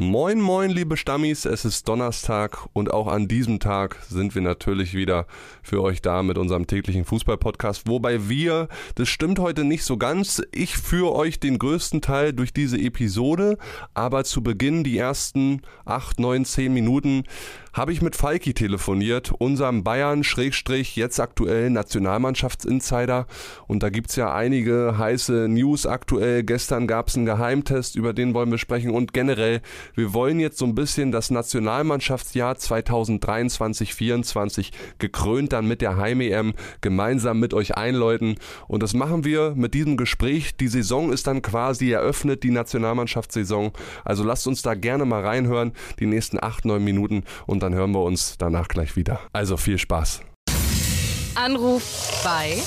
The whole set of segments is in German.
Moin, moin, liebe Stammis, es ist Donnerstag und auch an diesem Tag sind wir natürlich wieder für euch da mit unserem täglichen Fußball-Podcast. Wobei wir, das stimmt heute nicht so ganz, ich führe euch den größten Teil durch diese Episode, aber zu Beginn die ersten 8, 9, 10 Minuten habe ich mit Falki telefoniert, unserem Bayern, Schrägstrich, jetzt aktuell Nationalmannschaftsinsider. Und da gibt es ja einige heiße News aktuell. Gestern gab es einen Geheimtest, über den wollen wir sprechen. Und generell, wir wollen jetzt so ein bisschen das Nationalmannschaftsjahr 2023-24 gekrönt dann mit der Heim-EM gemeinsam mit euch einläuten. Und das machen wir mit diesem Gespräch. Die Saison ist dann quasi eröffnet, die Nationalmannschaftssaison. Also lasst uns da gerne mal reinhören, die nächsten acht, neun Minuten. Und dann hören wir uns danach gleich wieder. Also viel Spaß. Anruf bei.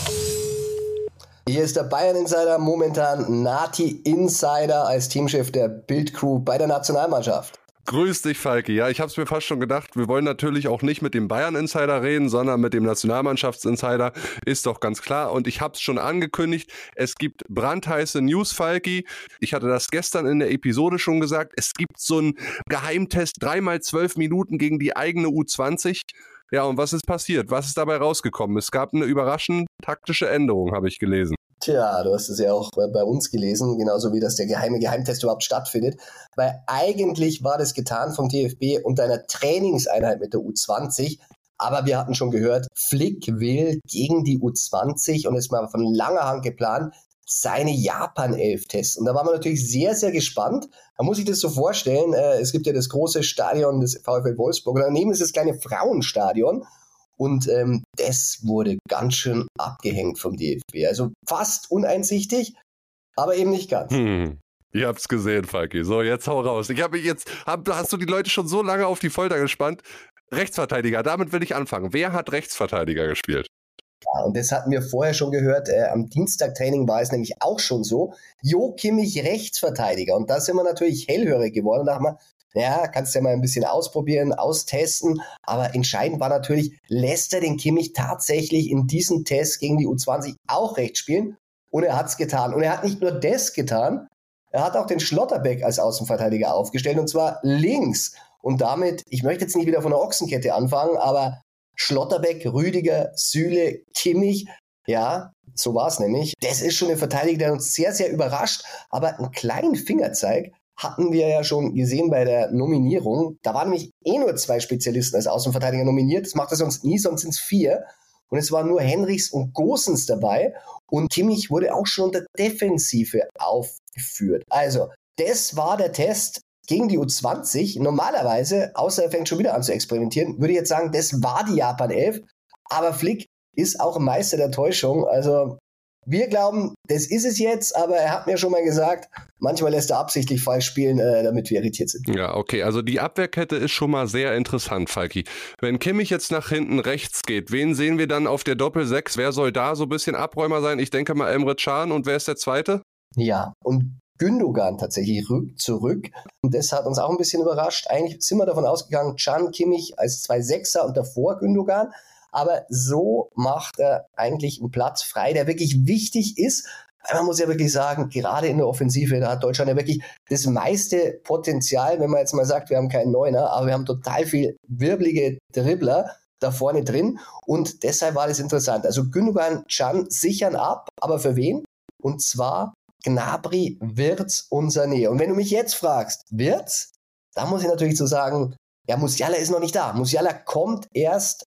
Hier ist der Bayern Insider, momentan Nati Insider als Teamchef der Bildcrew bei der Nationalmannschaft. Grüß dich, Falki. Ja, ich habe es mir fast schon gedacht. Wir wollen natürlich auch nicht mit dem Bayern-Insider reden, sondern mit dem Nationalmannschafts-Insider. Ist doch ganz klar. Und ich habe es schon angekündigt. Es gibt brandheiße News, Falki. Ich hatte das gestern in der Episode schon gesagt. Es gibt so einen Geheimtest, dreimal zwölf Minuten gegen die eigene U20. Ja, und was ist passiert? Was ist dabei rausgekommen? Es gab eine überraschend taktische Änderung, habe ich gelesen. Tja, du hast es ja auch bei uns gelesen, genauso wie dass der geheime Geheimtest überhaupt stattfindet. Weil eigentlich war das getan vom DFB unter einer Trainingseinheit mit der U20. Aber wir hatten schon gehört, Flick will gegen die U20 und ist mal von langer Hand geplant, seine Japan-Elf testen. Und da waren wir natürlich sehr, sehr gespannt. Man muss sich das so vorstellen, äh, es gibt ja das große Stadion des VfL Wolfsburg und daneben ist das kleine Frauenstadion. Und ähm, das wurde ganz schön abgehängt vom DFB. Also fast uneinsichtig, aber eben nicht ganz. Hm. Ihr habt's gesehen, Falki. So, jetzt hau raus. Ich habe jetzt, hab, hast du die Leute schon so lange auf die Folter gespannt? Rechtsverteidiger, damit will ich anfangen. Wer hat Rechtsverteidiger gespielt? Ja, und das hatten wir vorher schon gehört. Äh, am Dienstagtraining war es nämlich auch schon so. Jo Kimmich Rechtsverteidiger. Und da sind wir natürlich hellhörig geworden. Da haben wir, ja, kannst ja mal ein bisschen ausprobieren, austesten. Aber entscheidend war natürlich, lässt er den Kimmich tatsächlich in diesem Test gegen die U20 auch rechts spielen? Und er hat's getan. Und er hat nicht nur das getan, er hat auch den Schlotterbeck als Außenverteidiger aufgestellt und zwar links. Und damit, ich möchte jetzt nicht wieder von der Ochsenkette anfangen, aber Schlotterbeck, Rüdiger, Süle, Kimmich, ja, so war es nämlich. Das ist schon eine Verteidigung, der uns sehr, sehr überrascht. Aber einen kleinen Fingerzeig hatten wir ja schon gesehen bei der Nominierung. Da waren nämlich eh nur zwei Spezialisten als Außenverteidiger nominiert. Das macht er sonst nie, sonst sind es vier. Und es waren nur Henrichs und Gosens dabei. Und Kimmich wurde auch schon unter Defensive aufgeführt. Also, das war der Test gegen die U20. Normalerweise, außer er fängt schon wieder an zu experimentieren, würde ich jetzt sagen, das war die Japan 11. Aber Flick ist auch Meister der Täuschung. Also wir glauben, das ist es jetzt, aber er hat mir schon mal gesagt, manchmal lässt er absichtlich falsch spielen, äh, damit wir irritiert sind. Ja, okay, also die Abwehrkette ist schon mal sehr interessant, Falki. Wenn Kimmich jetzt nach hinten rechts geht, wen sehen wir dann auf der Doppel-6? Wer soll da so ein bisschen Abräumer sein? Ich denke mal Emre Can und wer ist der Zweite? Ja, und Gündogan tatsächlich zurück. Und das hat uns auch ein bisschen überrascht. Eigentlich sind wir davon ausgegangen, Can Kimmich als zwei Sechser und davor Gündogan. Aber so macht er eigentlich einen Platz frei, der wirklich wichtig ist. Man muss ja wirklich sagen, gerade in der Offensive, da hat Deutschland ja wirklich das meiste Potenzial, wenn man jetzt mal sagt, wir haben keinen Neuner, aber wir haben total viel wirbelige Dribbler da vorne drin. Und deshalb war das interessant. Also Gündogan, Can sichern ab, aber für wen? Und zwar Gnabry, Wirtz und Sané. Und wenn du mich jetzt fragst, Wirtz, da muss ich natürlich so sagen, ja, Musiala ist noch nicht da. Musiala kommt erst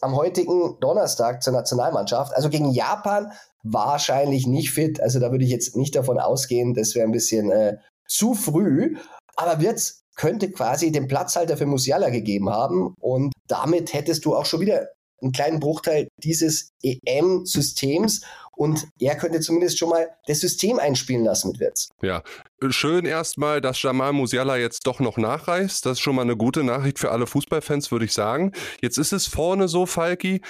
am heutigen Donnerstag zur Nationalmannschaft. Also gegen Japan wahrscheinlich nicht fit. Also da würde ich jetzt nicht davon ausgehen, das wäre ein bisschen äh, zu früh. Aber Wirtz könnte quasi den Platzhalter für Musiala gegeben haben. Und damit hättest du auch schon wieder einen kleinen Bruchteil dieses EM-Systems und er könnte zumindest schon mal das System einspielen lassen mit Wirtz. Ja, schön erstmal, dass Jamal Musiala jetzt doch noch nachreist. Das ist schon mal eine gute Nachricht für alle Fußballfans, würde ich sagen. Jetzt ist es vorne so, Falki.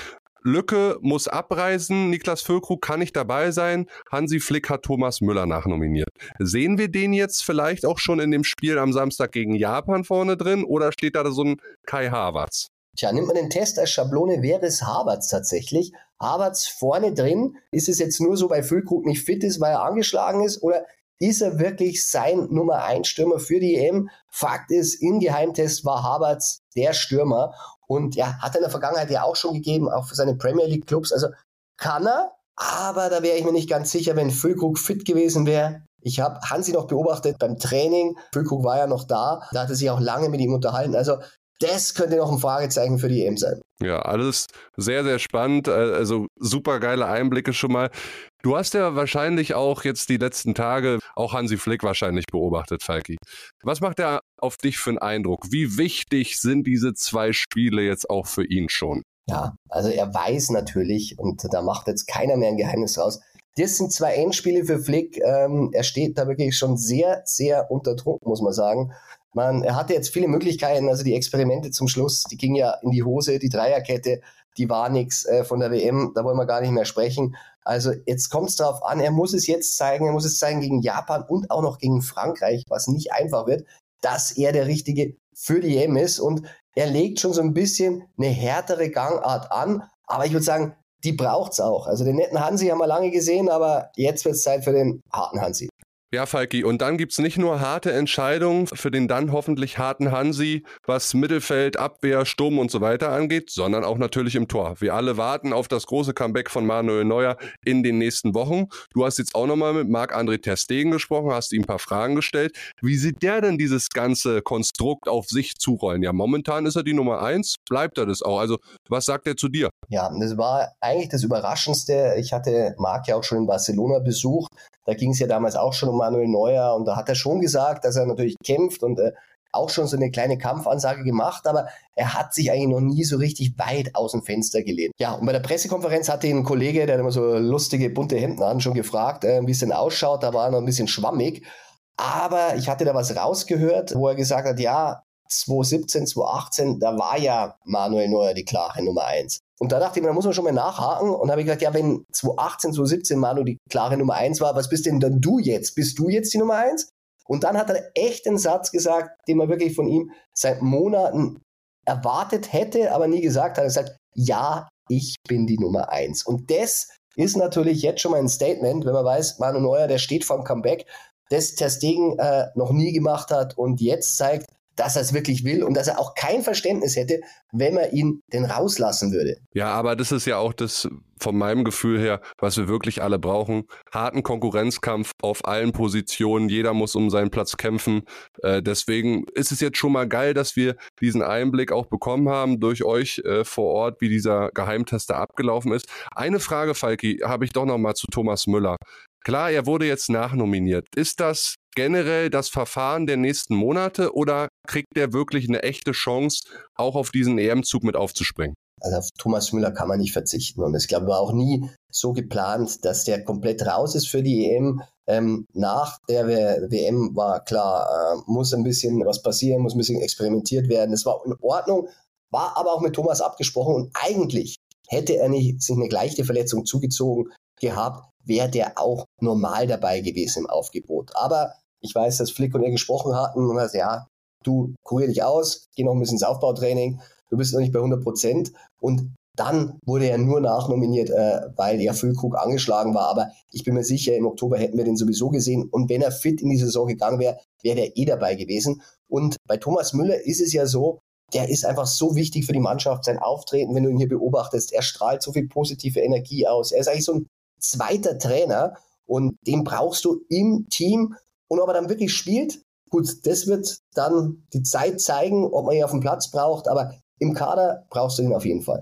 Lücke muss abreisen, Niklas Füllkrug kann nicht dabei sein, Hansi Flick hat Thomas Müller nachnominiert. Sehen wir den jetzt vielleicht auch schon in dem Spiel am Samstag gegen Japan vorne drin oder steht da so ein Kai Havertz? Tja, nimmt man den Test als Schablone, wäre es Havertz tatsächlich. Havertz vorne drin. Ist es jetzt nur so, weil Füllkrug nicht fit ist, weil er angeschlagen ist? Oder ist er wirklich sein Nummer 1 Stürmer für die EM? Fakt ist, im Geheimtest war Havertz der Stürmer. Und ja, hat er in der Vergangenheit ja auch schon gegeben, auch für seine Premier League Clubs. Also kann er, aber da wäre ich mir nicht ganz sicher, wenn Füllkrug fit gewesen wäre. Ich habe Hansi noch beobachtet beim Training. Füllkrug war ja noch da. Da hat er sich auch lange mit ihm unterhalten. Also das könnte noch ein Fragezeichen für die EM sein. Ja, alles sehr, sehr spannend. Äh, also super geile Einblicke schon mal. Du hast ja wahrscheinlich auch jetzt die letzten Tage auch Hansi Flick wahrscheinlich beobachtet, Falki. Was macht er auf dich für einen Eindruck? Wie wichtig sind diese zwei Spiele jetzt auch für ihn schon? Ja, also er weiß natürlich, und da macht jetzt keiner mehr ein Geheimnis raus, das sind zwei Endspiele für Flick. Ähm, er steht da wirklich schon sehr, sehr unter Druck, muss man sagen. Man, er hatte jetzt viele Möglichkeiten, also die Experimente zum Schluss, die gingen ja in die Hose, die Dreierkette, die war nichts äh, von der WM, da wollen wir gar nicht mehr sprechen. Also jetzt kommt es darauf an, er muss es jetzt zeigen, er muss es zeigen gegen Japan und auch noch gegen Frankreich, was nicht einfach wird, dass er der Richtige für die EM ist und er legt schon so ein bisschen eine härtere Gangart an, aber ich würde sagen, die braucht es auch. Also den netten Hansi haben wir lange gesehen, aber jetzt wird es Zeit für den harten Hansi. Ja, Falki, und dann gibt es nicht nur harte Entscheidungen für den dann hoffentlich harten Hansi, was Mittelfeld, Abwehr, Sturm und so weiter angeht, sondern auch natürlich im Tor. Wir alle warten auf das große Comeback von Manuel Neuer in den nächsten Wochen. Du hast jetzt auch nochmal mit Marc-André Terstegen gesprochen, hast ihm ein paar Fragen gestellt. Wie sieht der denn dieses ganze Konstrukt auf sich zurollen? Ja, momentan ist er die Nummer eins, bleibt er das auch? Also, was sagt er zu dir? Ja, das war eigentlich das Überraschendste. Ich hatte Marc ja auch schon in Barcelona besucht. Da ging es ja damals auch schon um Manuel Neuer und da hat er schon gesagt, dass er natürlich kämpft und äh, auch schon so eine kleine Kampfansage gemacht, aber er hat sich eigentlich noch nie so richtig weit aus dem Fenster gelehnt. Ja, und bei der Pressekonferenz hatte ein Kollege, der hat immer so lustige bunte Hemden an, schon gefragt, äh, wie es denn ausschaut. Da war er noch ein bisschen schwammig. Aber ich hatte da was rausgehört, wo er gesagt hat, ja, 2017, 2018, da war ja Manuel Neuer die klare Nummer eins. Und da dachte ich mir, da muss man schon mal nachhaken. Und habe ich gesagt, ja, wenn 2018, 2017 Manu die klare Nummer eins war, was bist denn dann du jetzt? Bist du jetzt die Nummer eins? Und dann hat er echt einen Satz gesagt, den man wirklich von ihm seit Monaten erwartet hätte, aber nie gesagt hat. Er hat gesagt, ja, ich bin die Nummer eins. Und das ist natürlich jetzt schon mal ein Statement, wenn man weiß, Manu Neuer, der steht vorm Comeback, das Ter äh, noch nie gemacht hat und jetzt zeigt, dass er es wirklich will und dass er auch kein Verständnis hätte, wenn man ihn denn rauslassen würde. Ja, aber das ist ja auch das von meinem Gefühl her, was wir wirklich alle brauchen. Harten Konkurrenzkampf auf allen Positionen. Jeder muss um seinen Platz kämpfen. Äh, deswegen ist es jetzt schon mal geil, dass wir diesen Einblick auch bekommen haben durch euch äh, vor Ort, wie dieser Geheimtester abgelaufen ist. Eine Frage, Falki, habe ich doch noch mal zu Thomas Müller. Klar, er wurde jetzt nachnominiert. Ist das generell das Verfahren der nächsten Monate oder kriegt er wirklich eine echte Chance, auch auf diesen EM-Zug mit aufzuspringen? Also auf Thomas Müller kann man nicht verzichten. Und es glaube war auch nie so geplant, dass der komplett raus ist für die EM. Ähm, nach der WM war klar, äh, muss ein bisschen was passieren, muss ein bisschen experimentiert werden. Das war in Ordnung, war aber auch mit Thomas abgesprochen und eigentlich hätte er nicht sich eine leichte Verletzung zugezogen gehabt, wäre der auch normal dabei gewesen im Aufgebot. Aber ich weiß, dass Flick und er gesprochen hatten und er ja, du kurier dich aus, geh noch ein bisschen ins Aufbautraining, du bist noch nicht bei 100 Prozent. Und dann wurde er nur nachnominiert, äh, weil ja Füllkrug angeschlagen war. Aber ich bin mir sicher, im Oktober hätten wir den sowieso gesehen. Und wenn er fit in die Saison gegangen wäre, wäre der eh dabei gewesen. Und bei Thomas Müller ist es ja so, der ist einfach so wichtig für die Mannschaft, sein Auftreten, wenn du ihn hier beobachtest. Er strahlt so viel positive Energie aus. Er ist eigentlich so ein zweiter Trainer und den brauchst du im Team und ob er dann wirklich spielt, gut, das wird dann die Zeit zeigen, ob man ihn auf dem Platz braucht, aber im Kader brauchst du ihn auf jeden Fall.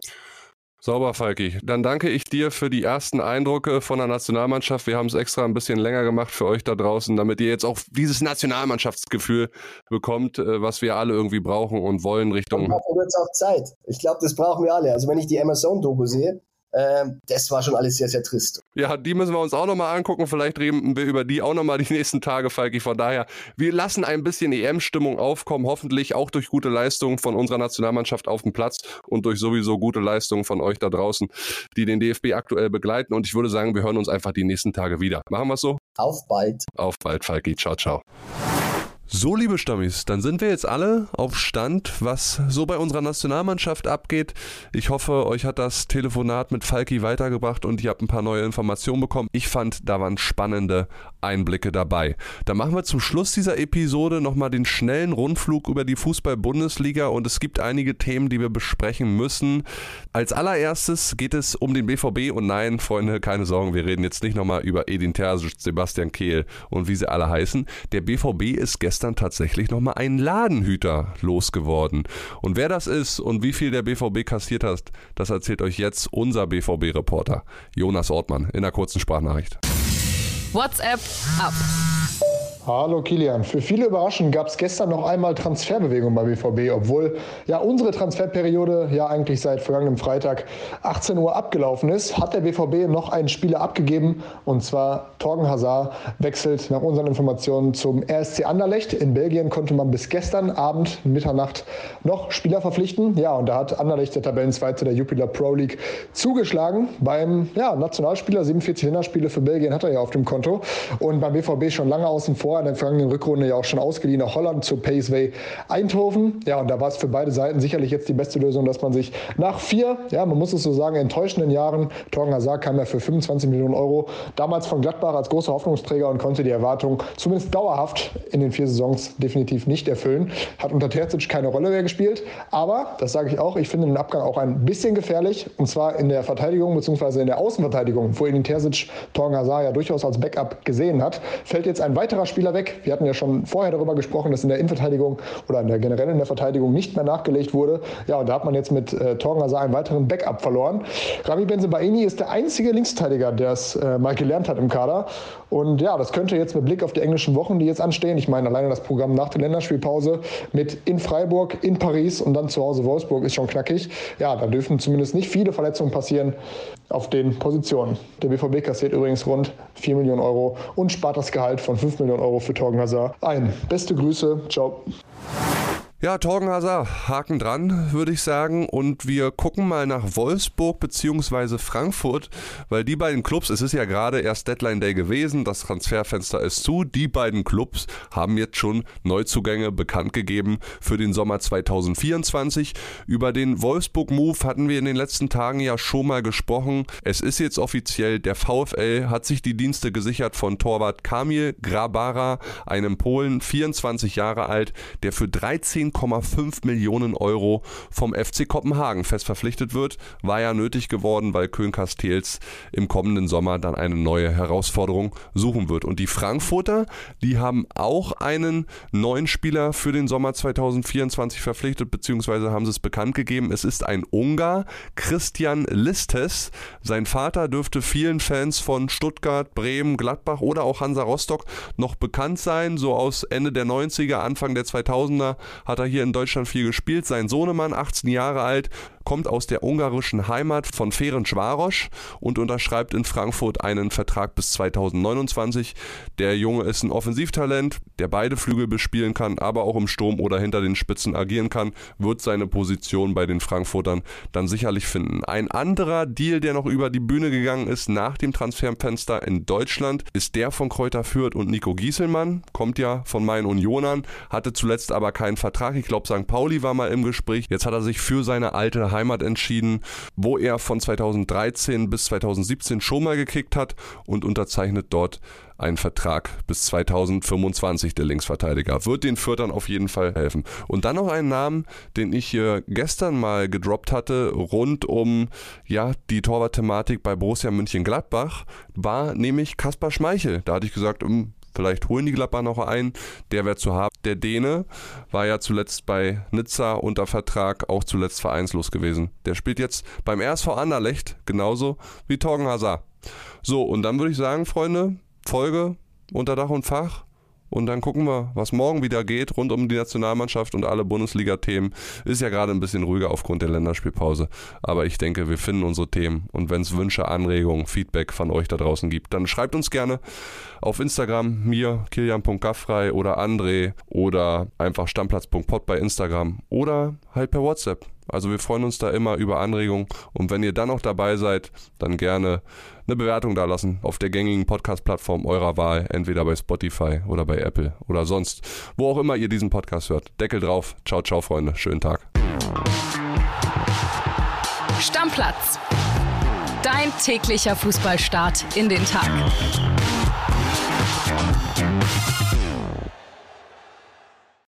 Sauber, Falki. Dann danke ich dir für die ersten Eindrücke von der Nationalmannschaft. Wir haben es extra ein bisschen länger gemacht für euch da draußen, damit ihr jetzt auch dieses Nationalmannschaftsgefühl bekommt, äh, was wir alle irgendwie brauchen und wollen Richtung. Und dafür wird es auch Zeit. Ich glaube, das brauchen wir alle. Also wenn ich die Amazon-Doku sehe, das war schon alles sehr, sehr trist. Ja, die müssen wir uns auch nochmal angucken. Vielleicht reden wir über die auch nochmal die nächsten Tage, Falki. Von daher, wir lassen ein bisschen EM-Stimmung aufkommen. Hoffentlich auch durch gute Leistungen von unserer Nationalmannschaft auf dem Platz und durch sowieso gute Leistungen von euch da draußen, die den DFB aktuell begleiten. Und ich würde sagen, wir hören uns einfach die nächsten Tage wieder. Machen wir es so? Auf bald. Auf bald, Falki. Ciao, ciao. So, liebe Stammis, dann sind wir jetzt alle auf Stand, was so bei unserer Nationalmannschaft abgeht. Ich hoffe, euch hat das Telefonat mit Falki weitergebracht und ihr habt ein paar neue Informationen bekommen. Ich fand, da waren spannende Einblicke dabei. Dann machen wir zum Schluss dieser Episode nochmal den schnellen Rundflug über die Fußball-Bundesliga und es gibt einige Themen, die wir besprechen müssen. Als allererstes geht es um den BVB und nein, Freunde, keine Sorgen, wir reden jetzt nicht nochmal über Edin Terzic, Sebastian Kehl und wie sie alle heißen. Der BVB ist gestern gestern tatsächlich nochmal einen Ladenhüter losgeworden. Und wer das ist und wie viel der BVB kassiert hat, das erzählt euch jetzt unser BVB-Reporter Jonas Ortmann in einer kurzen Sprachnachricht. WhatsApp ab. Hallo Kilian. Für viele überraschend gab es gestern noch einmal Transferbewegung bei BVB, obwohl ja unsere Transferperiode ja eigentlich seit vergangenem Freitag 18 Uhr abgelaufen ist, hat der BVB noch einen Spieler abgegeben und zwar Torgen Hazard wechselt nach unseren Informationen zum RSC Anderlecht. In Belgien konnte man bis gestern Abend, Mitternacht, noch Spieler verpflichten. Ja, und da hat Anderlecht, der Tabellenzweite der Jupiler Pro League, zugeschlagen. Beim ja, Nationalspieler, 47 Länderspiele für Belgien hat er ja auf dem Konto und beim BVB schon lange außen vor in der vergangenen Rückrunde ja auch schon ausgeliehen nach Holland zu Paceway Eindhoven. Ja, und da war es für beide Seiten sicherlich jetzt die beste Lösung, dass man sich nach vier, ja, man muss es so sagen, enttäuschenden Jahren, Torgen Hazard kam ja für 25 Millionen Euro damals von Gladbach als großer Hoffnungsträger und konnte die Erwartung zumindest dauerhaft in den vier Saisons definitiv nicht erfüllen. Hat unter Terzic keine Rolle mehr gespielt, aber, das sage ich auch, ich finde den Abgang auch ein bisschen gefährlich und zwar in der Verteidigung bzw. in der Außenverteidigung, wo ihn Terzic Torgen Hazard ja durchaus als Backup gesehen hat, fällt jetzt ein weiterer Spieler Spieler weg. Wir hatten ja schon vorher darüber gesprochen, dass in der Innenverteidigung oder in der generell in der Verteidigung nicht mehr nachgelegt wurde. Ja, und da hat man jetzt mit äh, Torgen also einen weiteren Backup verloren. Rami Benzebaini ist der einzige Linksverteidiger, der es äh, mal gelernt hat im Kader. Und ja, das könnte jetzt mit Blick auf die englischen Wochen, die jetzt anstehen, ich meine alleine das Programm nach der Länderspielpause mit in Freiburg, in Paris und dann zu Hause Wolfsburg ist schon knackig. Ja, da dürfen zumindest nicht viele Verletzungen passieren auf den Positionen. Der BVB kassiert übrigens rund 4 Millionen Euro und spart das Gehalt von 5 Millionen Euro für Torgen Hazard ein. Beste Grüße, ciao. Ja, Torgen Hazard, Haken dran, würde ich sagen. Und wir gucken mal nach Wolfsburg bzw. Frankfurt, weil die beiden Clubs, es ist ja gerade erst Deadline Day gewesen, das Transferfenster ist zu. Die beiden Clubs haben jetzt schon Neuzugänge bekannt gegeben für den Sommer 2024. Über den Wolfsburg-Move hatten wir in den letzten Tagen ja schon mal gesprochen. Es ist jetzt offiziell, der VfL hat sich die Dienste gesichert von Torwart Kamil Grabara, einem Polen, 24 Jahre alt, der für 13 10,5 Millionen Euro vom FC Kopenhagen fest verpflichtet wird. War ja nötig geworden, weil Köln Castells im kommenden Sommer dann eine neue Herausforderung suchen wird. Und die Frankfurter, die haben auch einen neuen Spieler für den Sommer 2024 verpflichtet, beziehungsweise haben sie es bekannt gegeben. Es ist ein Ungar, Christian Listes. Sein Vater dürfte vielen Fans von Stuttgart, Bremen, Gladbach oder auch Hansa Rostock noch bekannt sein. So aus Ende der 90er, Anfang der 2000er hat hat er hier in Deutschland viel gespielt. Sein Sohnemann, 18 Jahre alt, kommt aus der ungarischen Heimat von Ferencvaros und unterschreibt in Frankfurt einen Vertrag bis 2029. Der Junge ist ein Offensivtalent, der beide Flügel bespielen kann, aber auch im Sturm oder hinter den Spitzen agieren kann, wird seine Position bei den Frankfurtern dann sicherlich finden. Ein anderer Deal, der noch über die Bühne gegangen ist nach dem Transferfenster in Deutschland, ist der von Kräuter Fürth und Nico Gieselmann, kommt ja von meinen Unionern, hatte zuletzt aber keinen Vertrag. Ich glaube, St. Pauli war mal im Gespräch. Jetzt hat er sich für seine alte Heimat entschieden, wo er von 2013 bis 2017 schon mal gekickt hat und unterzeichnet dort einen Vertrag bis 2025, der Linksverteidiger. Wird den Fürtern auf jeden Fall helfen. Und dann noch einen Namen, den ich hier gestern mal gedroppt hatte, rund um ja, die Torwart-Thematik bei Borussia München-Gladbach, war nämlich Kaspar Schmeichel. Da hatte ich gesagt, hm, Vielleicht holen die Gladbach noch einen, der wäre zu haben. Der Däne war ja zuletzt bei Nizza unter Vertrag, auch zuletzt vereinslos gewesen. Der spielt jetzt beim RSV Anderlecht genauso wie Torgen Hazard. So, und dann würde ich sagen, Freunde, Folge unter Dach und Fach. Und dann gucken wir, was morgen wieder geht rund um die Nationalmannschaft und alle Bundesliga-Themen. Ist ja gerade ein bisschen ruhiger aufgrund der Länderspielpause. Aber ich denke, wir finden unsere Themen. Und wenn es Wünsche, Anregungen, Feedback von euch da draußen gibt, dann schreibt uns gerne auf Instagram, mir, kilian.gaffrei oder André oder einfach stammplatz.pod bei Instagram oder halt per WhatsApp. Also wir freuen uns da immer über Anregungen und wenn ihr dann noch dabei seid, dann gerne eine Bewertung da lassen auf der gängigen Podcast-Plattform eurer Wahl, entweder bei Spotify oder bei Apple oder sonst, wo auch immer ihr diesen Podcast hört. Deckel drauf. Ciao, ciao, Freunde. Schönen Tag. Stammplatz. Dein täglicher Fußballstart in den Tag.